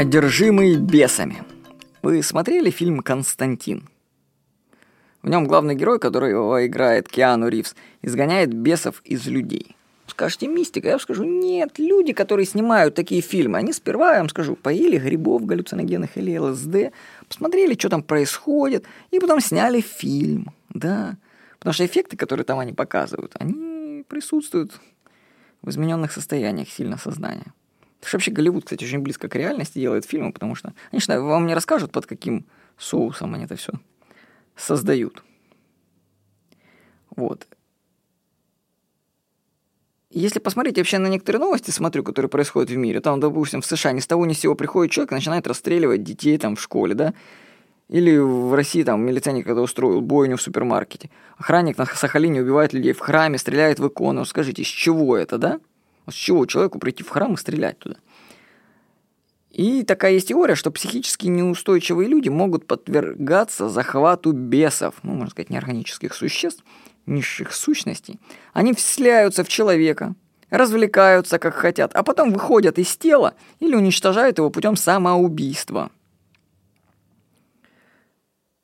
Одержимый бесами. Вы смотрели фильм «Константин»? В нем главный герой, который его играет Киану Ривз, изгоняет бесов из людей. Скажете, мистика, я вам скажу, нет, люди, которые снимают такие фильмы, они сперва, я вам скажу, поели грибов галлюциногенных или ЛСД, посмотрели, что там происходит, и потом сняли фильм, да. Потому что эффекты, которые там они показывают, они присутствуют в измененных состояниях сильно сознания. Потому вообще Голливуд, кстати, очень близко к реальности делает фильмы, потому что, конечно, вам не расскажут, под каким соусом они это все создают. Вот. Если посмотреть вообще на некоторые новости, смотрю, которые происходят в мире, там, допустим, в США ни с того ни с сего приходит человек и начинает расстреливать детей там в школе, да, или в России там милиционер, когда устроил бойню в супермаркете. Охранник на Сахалине убивает людей в храме, стреляет в икону. Скажите, с чего это, да? С чего человеку прийти в храм и стрелять туда? И такая есть теория, что психически неустойчивые люди могут подвергаться захвату бесов, ну, можно сказать, неорганических существ, низших сущностей. Они вселяются в человека, развлекаются как хотят, а потом выходят из тела или уничтожают его путем самоубийства.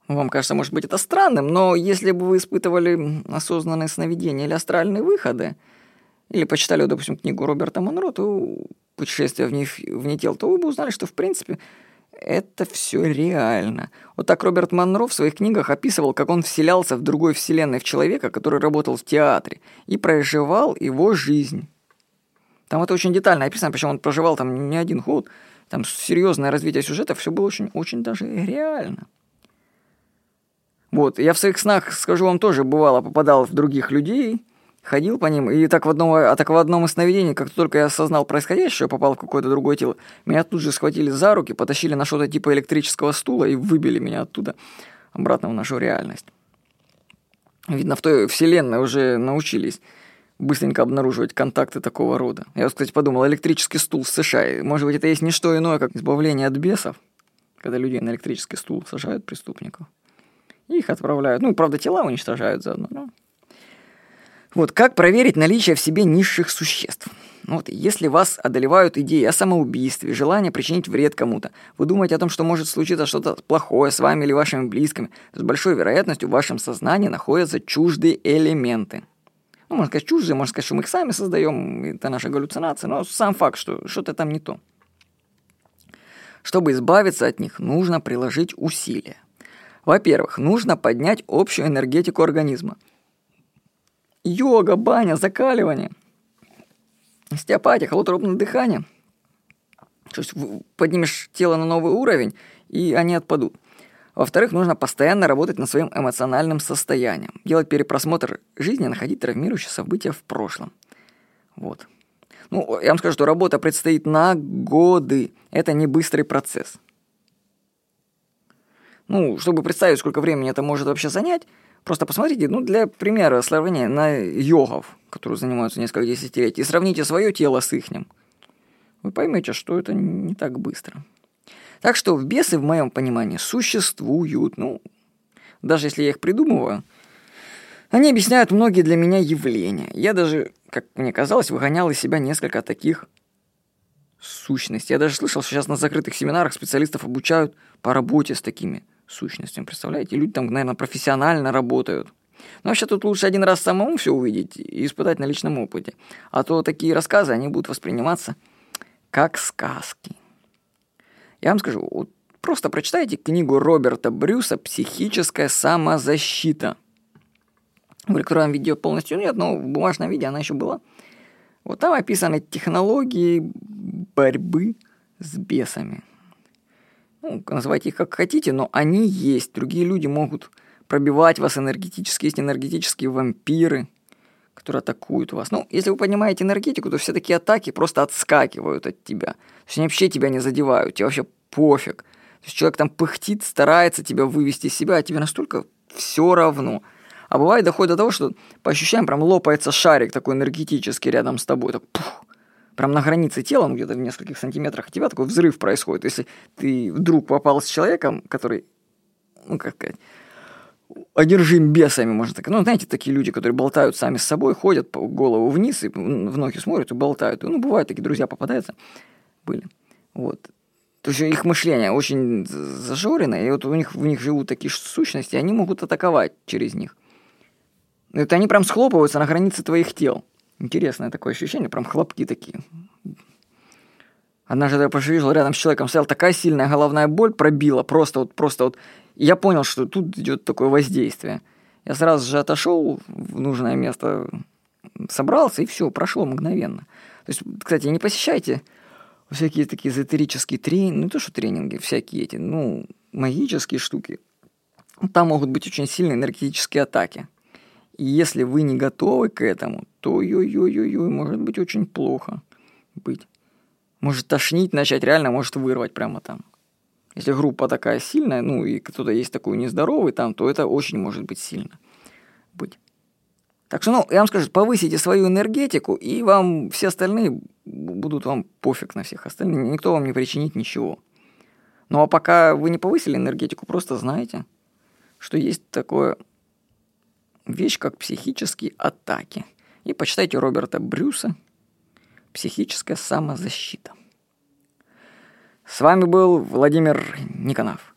Вам кажется, может быть, это странным, но если бы вы испытывали осознанные сновидения или астральные выходы, или почитали, допустим, книгу Роберта Монро, то «Путешествие вне, вне тел», то вы бы узнали, что, в принципе, это все реально. Вот так Роберт Монро в своих книгах описывал, как он вселялся в другой вселенной в человека, который работал в театре, и проживал его жизнь. Там это очень детально описано, причем он проживал там не один год, там серьезное развитие сюжета, все было очень, очень даже реально. Вот, я в своих снах, скажу вам, тоже бывало попадал в других людей, ходил по ним, и так в одном, а так в одном из сновидений, как только я осознал происходящее, попал в какое-то другое тело, меня тут же схватили за руки, потащили на что-то типа электрического стула и выбили меня оттуда обратно в нашу реальность. Видно, в той вселенной уже научились быстренько обнаруживать контакты такого рода. Я вот, кстати, подумал, электрический стул в США, может быть, это есть не что иное, как избавление от бесов, когда людей на электрический стул сажают преступников. И их отправляют. Ну, правда, тела уничтожают заодно, но вот как проверить наличие в себе низших существ? Вот, если вас одолевают идеи о самоубийстве, желание причинить вред кому-то, вы думаете о том, что может случиться что-то плохое с вами или вашими близкими, с большой вероятностью в вашем сознании находятся чуждые элементы. Ну, можно сказать, чуждые, можно сказать, что мы их сами создаем, это наша галлюцинация, но сам факт, что что-то там не то. Чтобы избавиться от них, нужно приложить усилия. Во-первых, нужно поднять общую энергетику организма – йога, баня, закаливание, остеопатия, холодное дыхание. То есть поднимешь тело на новый уровень, и они отпадут. Во-вторых, нужно постоянно работать над своим эмоциональным состоянием, делать перепросмотр жизни, находить травмирующие события в прошлом. Вот. Ну, я вам скажу, что работа предстоит на годы. Это не быстрый процесс. Ну, чтобы представить, сколько времени это может вообще занять, Просто посмотрите, ну, для примера сравнения на йогов, которые занимаются несколько десятилетий, и сравните свое тело с ихним. Вы поймете, что это не так быстро. Так что бесы, в моем понимании, существуют. Ну, даже если я их придумываю, они объясняют многие для меня явления. Я даже, как мне казалось, выгонял из себя несколько таких сущностей. Я даже слышал, что сейчас на закрытых семинарах специалистов обучают по работе с такими сущностям, представляете? Люди там, наверное, профессионально работают. Но вообще тут лучше один раз самому все увидеть и испытать на личном опыте. А то такие рассказы, они будут восприниматься как сказки. Я вам скажу, вот просто прочитайте книгу Роберта Брюса «Психическая самозащита». В электронном видео полностью нет, но в бумажном виде она еще была. Вот там описаны технологии борьбы с бесами ну, называйте их как хотите, но они есть. Другие люди могут пробивать вас энергетически. Есть энергетические вампиры, которые атакуют вас. Ну, если вы понимаете энергетику, то все такие атаки просто отскакивают от тебя. То есть они вообще тебя не задевают, тебе вообще пофиг. То есть человек там пыхтит, старается тебя вывести из себя, а тебе настолько все равно. А бывает доходит до того, что по ощущениям прям лопается шарик такой энергетический рядом с тобой. Так, пух, прям на границе тела, где-то в нескольких сантиметрах от тебя такой взрыв происходит. Если ты вдруг попал с человеком, который, ну, как сказать, одержим бесами, можно так. Ну, знаете, такие люди, которые болтают сами с собой, ходят по голову вниз и в ноги смотрят и болтают. Ну, бывают такие друзья попадаются. Были. Вот. То есть их мышление очень зажорено, и вот у них, в них живут такие сущности, они могут атаковать через них. Это они прям схлопываются на границе твоих тел. Интересное такое ощущение, прям хлопки такие. Однажды я пожил рядом с человеком, стояла такая сильная головная боль, пробила, просто вот, просто вот. И я понял, что тут идет такое воздействие. Я сразу же отошел в нужное место, собрался, и все, прошло мгновенно. То есть, кстати, не посещайте всякие такие эзотерические тренинги, ну то, что тренинги, всякие эти, ну, магические штуки. Там могут быть очень сильные энергетические атаки. И если вы не готовы к этому, то ой-ой-ой-ой, может быть очень плохо быть. Может тошнить начать, реально может вырвать прямо там. Если группа такая сильная, ну и кто-то есть такой нездоровый там, то это очень может быть сильно быть. Так что, ну, я вам скажу, повысите свою энергетику, и вам все остальные будут вам пофиг на всех остальных. Никто вам не причинит ничего. Ну, а пока вы не повысили энергетику, просто знайте, что есть такое вещь, как психические атаки. И почитайте Роберта Брюса «Психическая самозащита». С вами был Владимир Никонов.